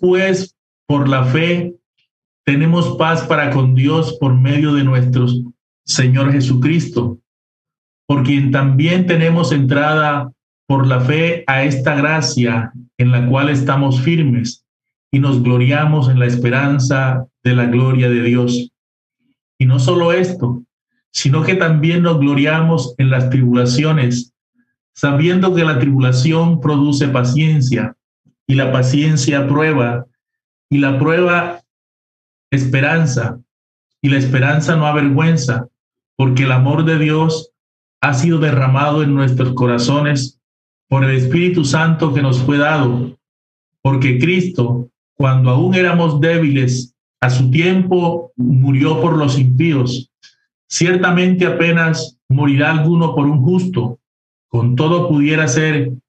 pues por la fe tenemos paz para con Dios por medio de nuestro Señor Jesucristo, por quien también tenemos entrada por la fe a esta gracia en la cual estamos firmes y nos gloriamos en la esperanza de la gloria de Dios. Y no solo esto, sino que también nos gloriamos en las tribulaciones, sabiendo que la tribulación produce paciencia y la paciencia prueba y la prueba esperanza y la esperanza no avergüenza, porque el amor de Dios ha sido derramado en nuestros corazones por el Espíritu Santo que nos fue dado, porque Cristo, cuando aún éramos débiles, a su tiempo murió por los impíos. Ciertamente apenas morirá alguno por un justo, con todo pudiera ser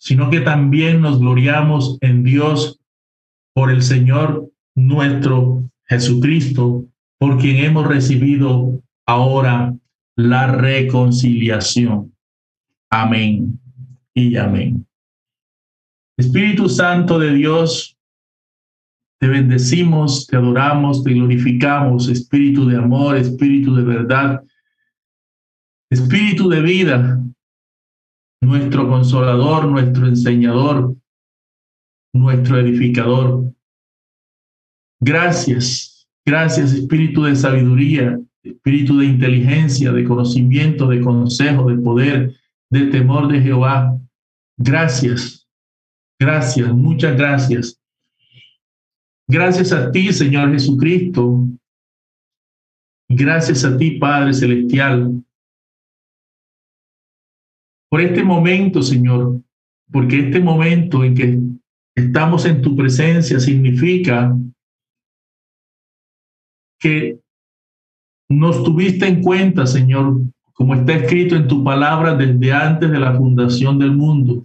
sino que también nos gloriamos en Dios por el Señor nuestro Jesucristo, por quien hemos recibido ahora la reconciliación. Amén y amén. Espíritu Santo de Dios, te bendecimos, te adoramos, te glorificamos, Espíritu de amor, Espíritu de verdad, Espíritu de vida, nuestro consolador, nuestro enseñador, nuestro edificador. Gracias, gracias Espíritu de sabiduría, Espíritu de inteligencia, de conocimiento, de consejo, de poder, de temor de Jehová. Gracias, gracias, muchas gracias. Gracias a ti, Señor Jesucristo. Gracias a ti, Padre Celestial, por este momento, Señor, porque este momento en que estamos en tu presencia significa que nos tuviste en cuenta, Señor, como está escrito en tu palabra desde antes de la fundación del mundo.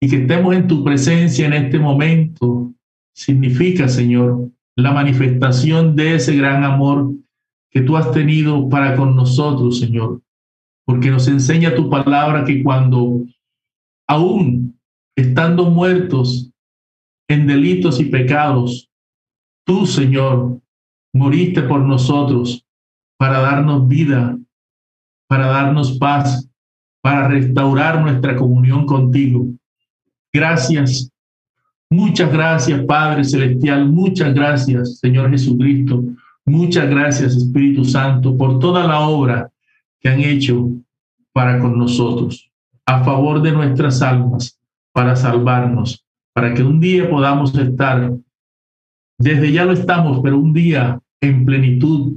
Y que estemos en tu presencia en este momento significa, Señor, la manifestación de ese gran amor que tú has tenido para con nosotros, Señor. Porque nos enseña tu palabra que cuando aún estando muertos en delitos y pecados, tú, Señor, moriste por nosotros para darnos vida, para darnos paz, para restaurar nuestra comunión contigo. Gracias, muchas gracias Padre Celestial, muchas gracias Señor Jesucristo, muchas gracias Espíritu Santo por toda la obra que han hecho para con nosotros, a favor de nuestras almas, para salvarnos, para que un día podamos estar desde ya lo estamos, pero un día en plenitud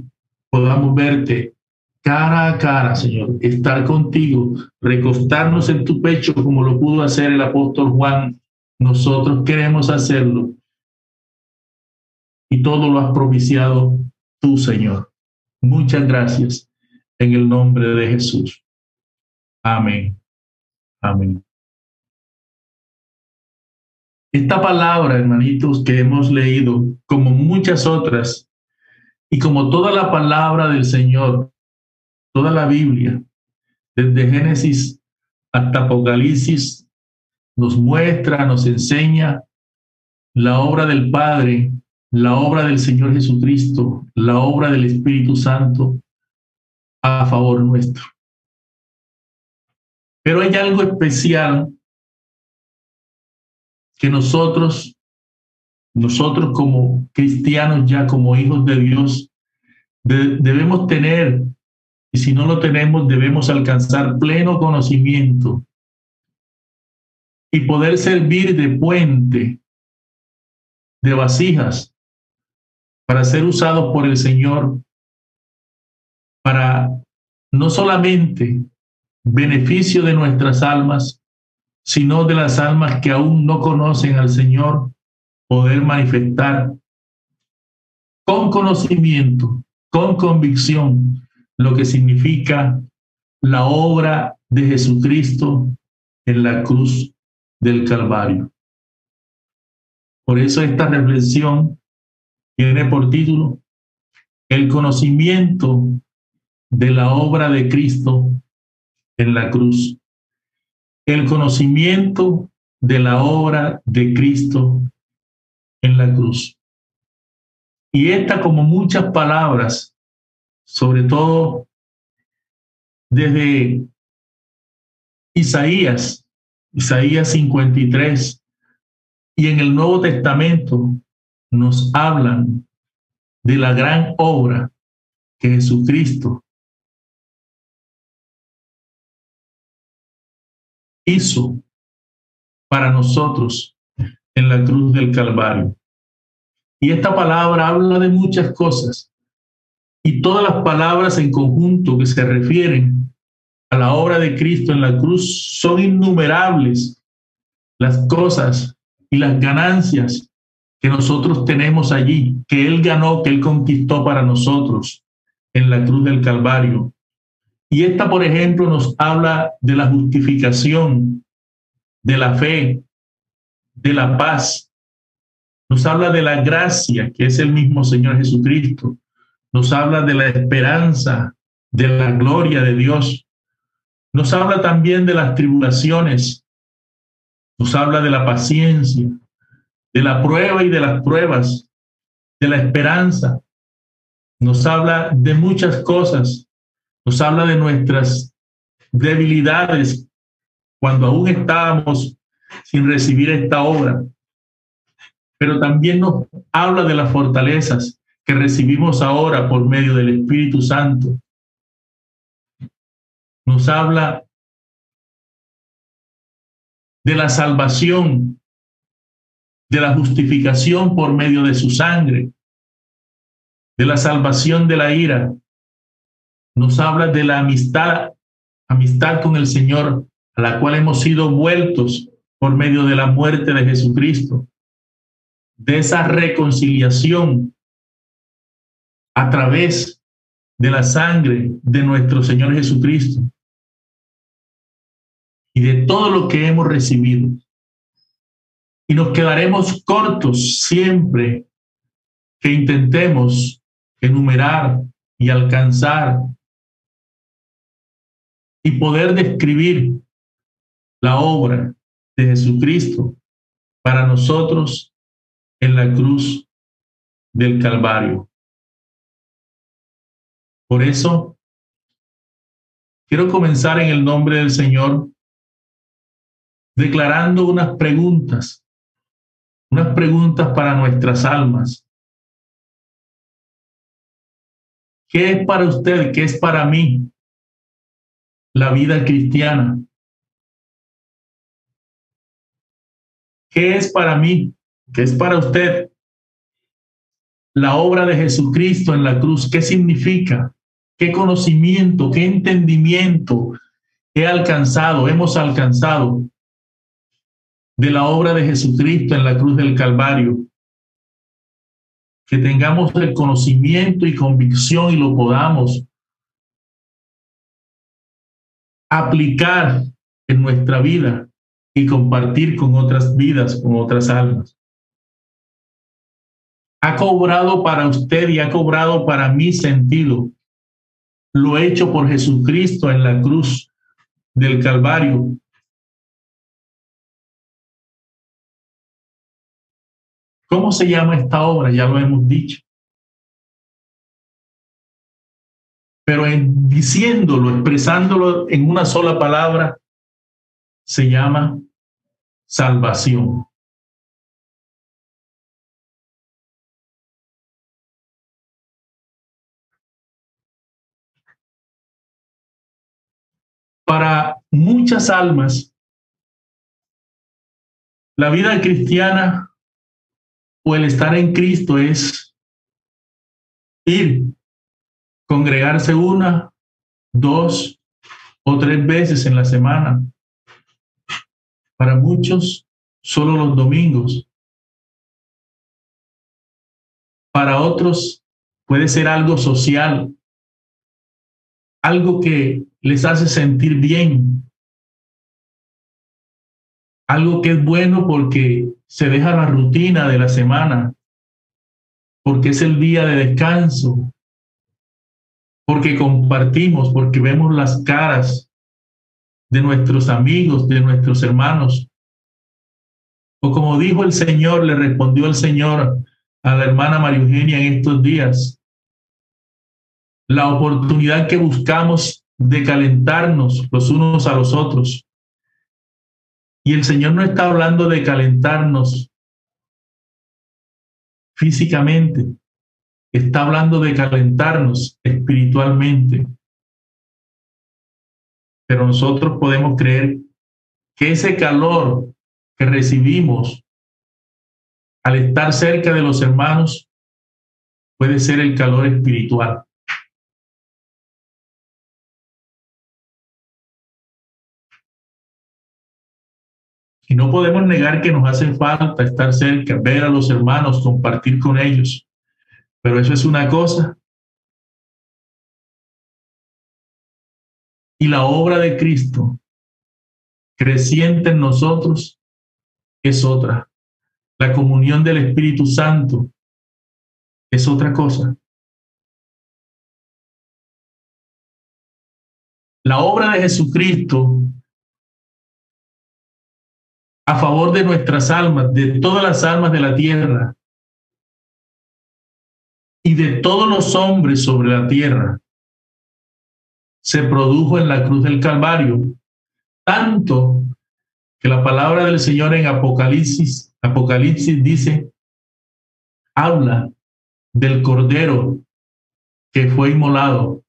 podamos verte cara a cara, Señor, estar contigo, recostarnos en tu pecho como lo pudo hacer el apóstol Juan. Nosotros queremos hacerlo. Y todo lo has propiciado tú, Señor. Muchas gracias en el nombre de Jesús. Amén. Amén. Esta palabra, hermanitos, que hemos leído, como muchas otras, y como toda la palabra del Señor, toda la Biblia, desde Génesis hasta Apocalipsis, nos muestra, nos enseña la obra del Padre, la obra del Señor Jesucristo, la obra del Espíritu Santo a favor nuestro. Pero hay algo especial que nosotros, nosotros como cristianos ya, como hijos de Dios, debemos tener, y si no lo tenemos, debemos alcanzar pleno conocimiento y poder servir de puente, de vasijas, para ser usados por el Señor, para no solamente beneficio de nuestras almas, sino de las almas que aún no conocen al Señor poder manifestar con conocimiento, con convicción, lo que significa la obra de Jesucristo en la cruz del Calvario. Por eso esta reflexión tiene por título El conocimiento de la obra de Cristo en la cruz. El conocimiento de la obra de Cristo en la cruz. Y esta, como muchas palabras, sobre todo desde Isaías, Isaías 53, y en el Nuevo Testamento nos hablan de la gran obra que Jesucristo hizo para nosotros en la cruz del Calvario. Y esta palabra habla de muchas cosas. Y todas las palabras en conjunto que se refieren a la obra de Cristo en la cruz son innumerables las cosas y las ganancias que nosotros tenemos allí, que Él ganó, que Él conquistó para nosotros en la cruz del Calvario. Y esta, por ejemplo, nos habla de la justificación, de la fe, de la paz. Nos habla de la gracia, que es el mismo Señor Jesucristo. Nos habla de la esperanza, de la gloria de Dios. Nos habla también de las tribulaciones. Nos habla de la paciencia, de la prueba y de las pruebas, de la esperanza. Nos habla de muchas cosas nos habla de nuestras debilidades cuando aún estábamos sin recibir esta obra, pero también nos habla de las fortalezas que recibimos ahora por medio del Espíritu Santo. Nos habla de la salvación, de la justificación por medio de su sangre, de la salvación de la ira, nos habla de la amistad, amistad con el Señor, a la cual hemos sido vueltos por medio de la muerte de Jesucristo, de esa reconciliación a través de la sangre de nuestro Señor Jesucristo y de todo lo que hemos recibido. Y nos quedaremos cortos siempre que intentemos enumerar y alcanzar y poder describir la obra de Jesucristo para nosotros en la cruz del Calvario. Por eso, quiero comenzar en el nombre del Señor declarando unas preguntas, unas preguntas para nuestras almas. ¿Qué es para usted? ¿Qué es para mí? La vida cristiana. ¿Qué es para mí? ¿Qué es para usted? La obra de Jesucristo en la cruz, ¿qué significa? ¿Qué conocimiento, qué entendimiento he alcanzado, hemos alcanzado de la obra de Jesucristo en la cruz del Calvario? Que tengamos el conocimiento y convicción y lo podamos aplicar en nuestra vida y compartir con otras vidas, con otras almas. Ha cobrado para usted y ha cobrado para mí sentido lo hecho por Jesucristo en la cruz del Calvario. ¿Cómo se llama esta obra? Ya lo hemos dicho. Pero en diciéndolo, expresándolo en una sola palabra, se llama salvación. Para muchas almas, la vida cristiana o el estar en Cristo es ir congregarse una, dos o tres veces en la semana. Para muchos, solo los domingos. Para otros puede ser algo social, algo que les hace sentir bien, algo que es bueno porque se deja la rutina de la semana, porque es el día de descanso, porque compartimos, porque vemos las caras de nuestros amigos, de nuestros hermanos. O como dijo el Señor, le respondió el Señor a la hermana María Eugenia en estos días, la oportunidad que buscamos de calentarnos los unos a los otros. Y el Señor no está hablando de calentarnos físicamente, está hablando de calentarnos espiritualmente. Pero nosotros podemos creer que ese calor que recibimos al estar cerca de los hermanos puede ser el calor espiritual. Y no podemos negar que nos hace falta estar cerca, ver a los hermanos, compartir con ellos. Pero eso es una cosa. Y la obra de Cristo creciente en nosotros es otra. La comunión del Espíritu Santo es otra cosa. La obra de Jesucristo a favor de nuestras almas, de todas las almas de la tierra y de todos los hombres sobre la tierra, se produjo en la cruz del Calvario, tanto que la palabra del Señor en Apocalipsis, Apocalipsis dice, habla del Cordero que fue inmolado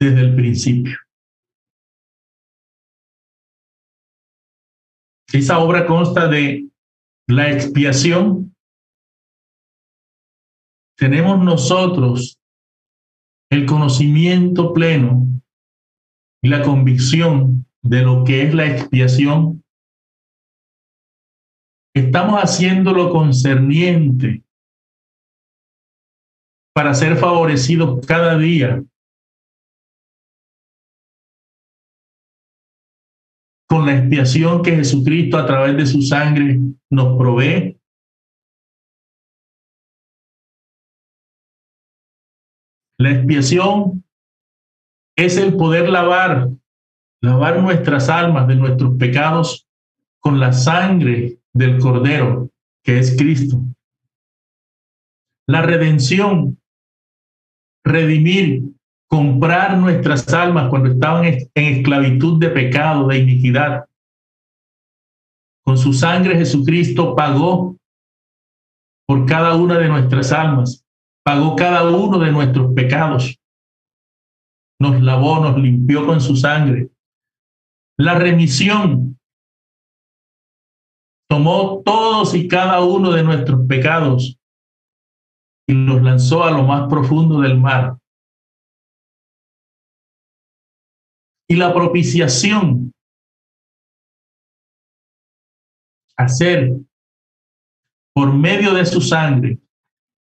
desde el principio. Esa obra consta de la expiación. Tenemos nosotros el conocimiento pleno y la convicción de lo que es la expiación. Estamos haciendo lo concerniente para ser favorecidos cada día con la expiación que Jesucristo a través de su sangre nos provee. La expiación es el poder lavar, lavar nuestras almas de nuestros pecados con la sangre del Cordero, que es Cristo. La redención, redimir, comprar nuestras almas cuando estaban en esclavitud de pecado, de iniquidad. Con su sangre Jesucristo pagó por cada una de nuestras almas, pagó cada uno de nuestros pecados. Nos lavó, nos limpió con su sangre. La remisión tomó todos y cada uno de nuestros pecados y los lanzó a lo más profundo del mar y la propiciación. Hacer por medio de su sangre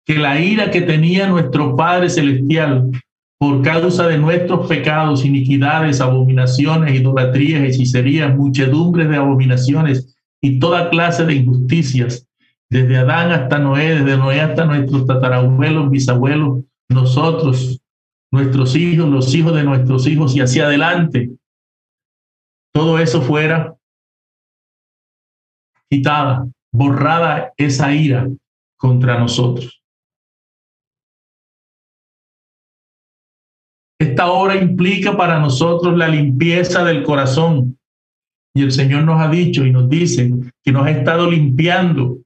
que la ira que tenía nuestro Padre Celestial por causa de nuestros pecados, iniquidades, abominaciones, idolatrías, hechicerías, muchedumbres de abominaciones y toda clase de injusticias, desde Adán hasta Noé, desde Noé hasta nuestros tatarabuelos, bisabuelos, nosotros, nuestros hijos, los hijos de nuestros hijos y hacia adelante, todo eso fuera quitada, borrada esa ira contra nosotros. Esta obra implica para nosotros la limpieza del corazón. Y el Señor nos ha dicho y nos dice que nos ha estado limpiando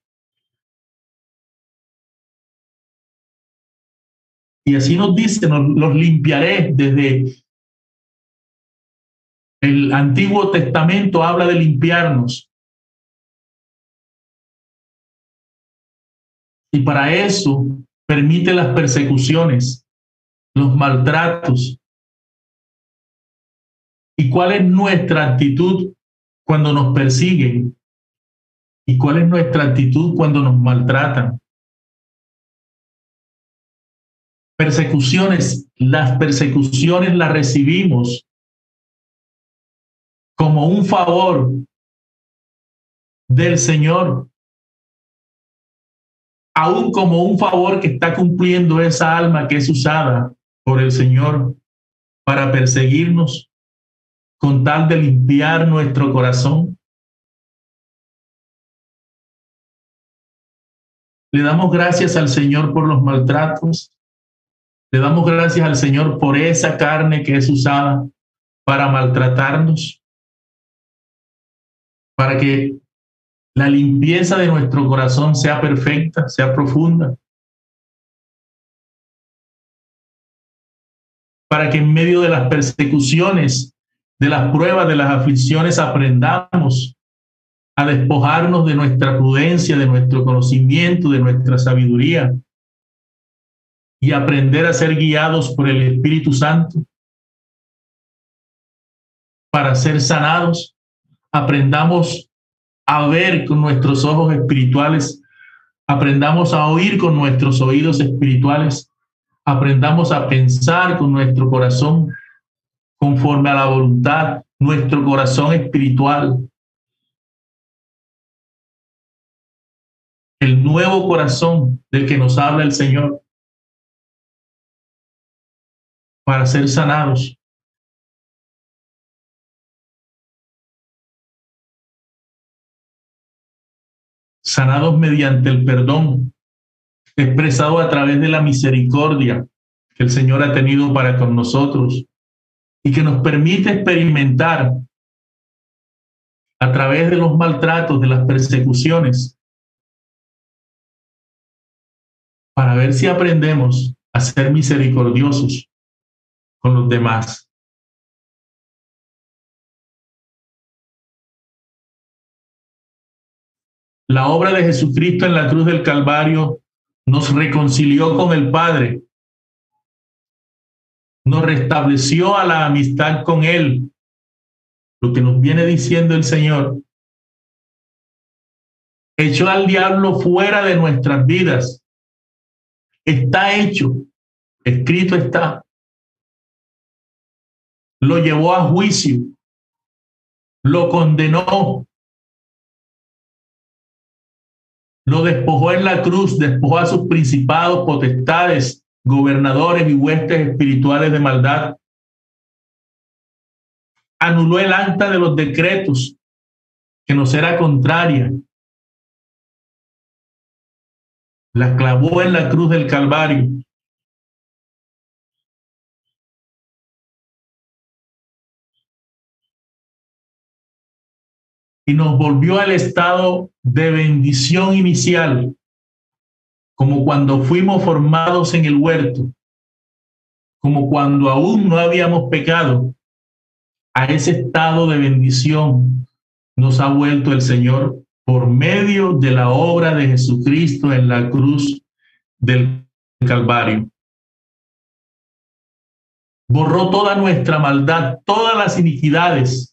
Y así nos dice, los limpiaré desde el Antiguo Testamento habla de limpiarnos. Y para eso permite las persecuciones, los maltratos. Y cuál es nuestra actitud cuando nos persiguen y cuál es nuestra actitud cuando nos maltratan. Persecuciones, las persecuciones las recibimos como un favor del Señor, aún como un favor que está cumpliendo esa alma que es usada por el Señor para perseguirnos con tal de limpiar nuestro corazón. Le damos gracias al Señor por los maltratos. Le damos gracias al Señor por esa carne que es usada para maltratarnos, para que la limpieza de nuestro corazón sea perfecta, sea profunda, para que en medio de las persecuciones, de las pruebas, de las aflicciones, aprendamos a despojarnos de nuestra prudencia, de nuestro conocimiento, de nuestra sabiduría y aprender a ser guiados por el Espíritu Santo para ser sanados. Aprendamos a ver con nuestros ojos espirituales, aprendamos a oír con nuestros oídos espirituales aprendamos a pensar con nuestro corazón conforme a la voluntad, nuestro corazón espiritual. El nuevo corazón del que nos habla el Señor para ser sanados. Sanados mediante el perdón, expresado a través de la misericordia que el Señor ha tenido para con nosotros y que nos permite experimentar a través de los maltratos, de las persecuciones, para ver si aprendemos a ser misericordiosos con los demás. La obra de Jesucristo en la cruz del Calvario nos reconcilió con el Padre, nos restableció a la amistad con Él. Lo que nos viene diciendo el Señor, echó al diablo fuera de nuestras vidas. Está hecho, escrito está. Lo llevó a juicio, lo condenó, lo despojó en la cruz, despojó a sus principados, potestades, gobernadores y huestes espirituales de maldad. Anuló el acta de los decretos que nos era contraria. La clavó en la cruz del Calvario. Y nos volvió al estado de bendición inicial, como cuando fuimos formados en el huerto, como cuando aún no habíamos pecado. A ese estado de bendición nos ha vuelto el Señor por medio de la obra de Jesucristo en la cruz del Calvario. Borró toda nuestra maldad, todas las iniquidades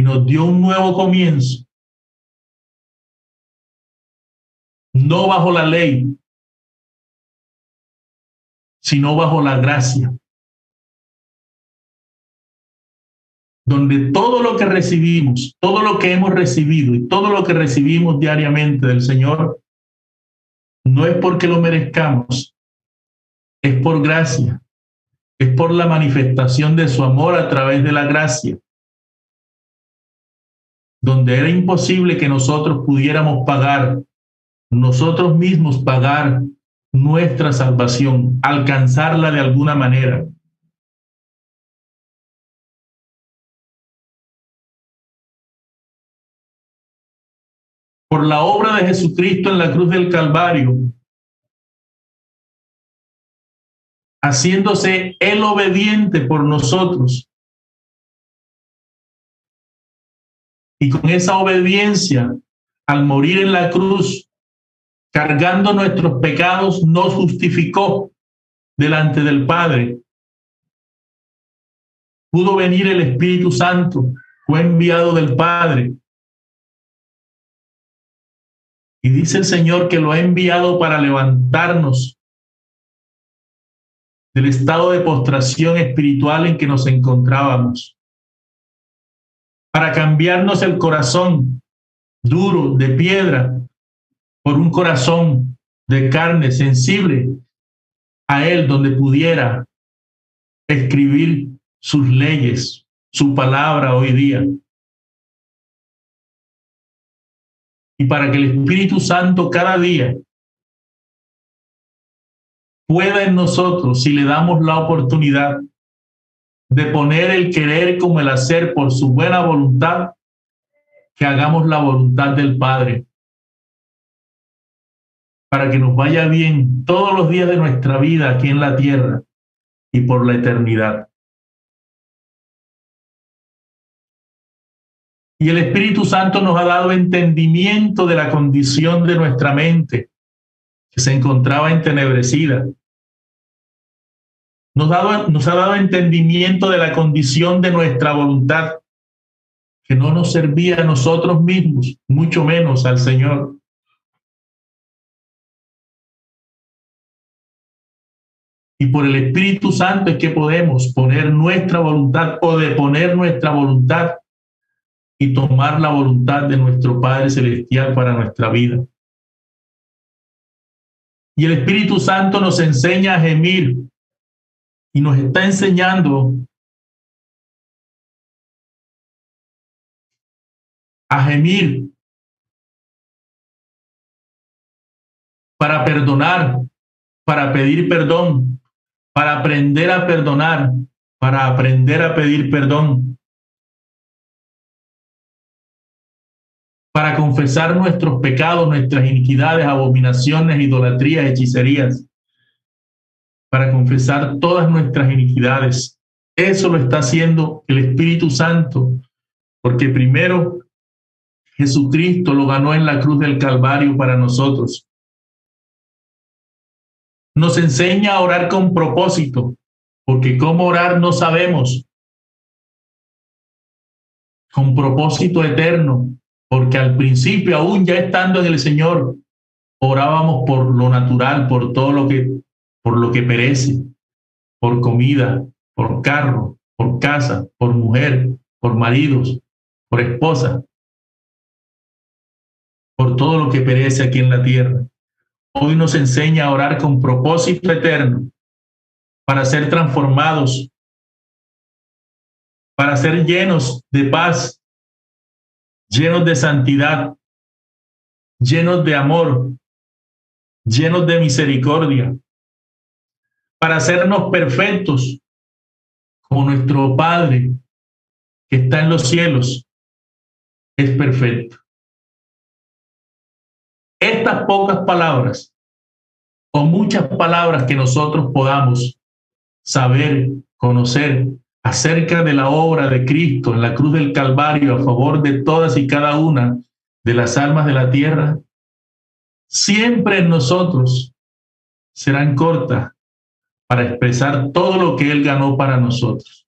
y nos dio un nuevo comienzo. No bajo la ley, sino bajo la gracia. Donde todo lo que recibimos, todo lo que hemos recibido y todo lo que recibimos diariamente del Señor, no es porque lo merezcamos, es por gracia, es por la manifestación de su amor a través de la gracia donde era imposible que nosotros pudiéramos pagar, nosotros mismos pagar nuestra salvación, alcanzarla de alguna manera. Por la obra de Jesucristo en la cruz del Calvario, haciéndose el obediente por nosotros, Y con esa obediencia, al morir en la cruz, cargando nuestros pecados, nos justificó delante del Padre. Pudo venir el Espíritu Santo, fue enviado del Padre Y dice el Señor que lo ha enviado para levantarnos del estado de postración espiritual en que nos encontrábamos, para cambiarnos el corazón duro de piedra por un corazón de carne sensible a Él, donde pudiera escribir sus leyes, su palabra hoy día. Y para que el Espíritu Santo cada día pueda en nosotros, si le damos la oportunidad de poner el querer como el hacer por su buena voluntad, que hagamos la voluntad del Padre, para que nos vaya bien todos los días de nuestra vida aquí en la tierra y por la eternidad. Y el Espíritu Santo nos ha dado entendimiento de la condición de nuestra mente, que se encontraba entenebrecida. Nos, ha dado entendimiento de la condición de nuestra voluntad, que no nos servía a nosotros mismos, mucho menos al Señor. Y por el Espíritu Santo es que podemos poner nuestra voluntad o deponer nuestra voluntad y tomar la voluntad de nuestro Padre Celestial para nuestra vida. Y el Espíritu Santo nos enseña a gemir y nos está enseñando a gemir para perdonar, para pedir perdón, para aprender a perdonar, para aprender a pedir perdón, para confesar nuestros pecados, nuestras iniquidades, abominaciones, idolatrías, hechicerías, para confesar todas nuestras iniquidades. Eso lo está haciendo el Espíritu Santo, porque primero Jesucristo lo ganó en la cruz del Calvario para nosotros. Nos enseña a orar con propósito, porque cómo orar no sabemos. Con propósito eterno, porque al principio, aún ya estando en el Señor, orábamos por lo natural, por todo lo que, por lo que perece, por comida, por carro, por casa, por mujer, por maridos, por esposa, por todo lo que perece aquí en la tierra. Hoy nos enseña a orar con propósito eterno para ser transformados, para ser llenos de paz, llenos de santidad, llenos de amor, llenos de misericordia, para hacernos perfectos como nuestro Padre que está en los cielos es perfecto. Estas pocas palabras o muchas palabras que nosotros podamos saber, conocer acerca de la obra de Cristo en la cruz del Calvario a favor de todas y cada una de las almas de la tierra, siempre en nosotros serán cortas para expresar todo lo que Él ganó para nosotros.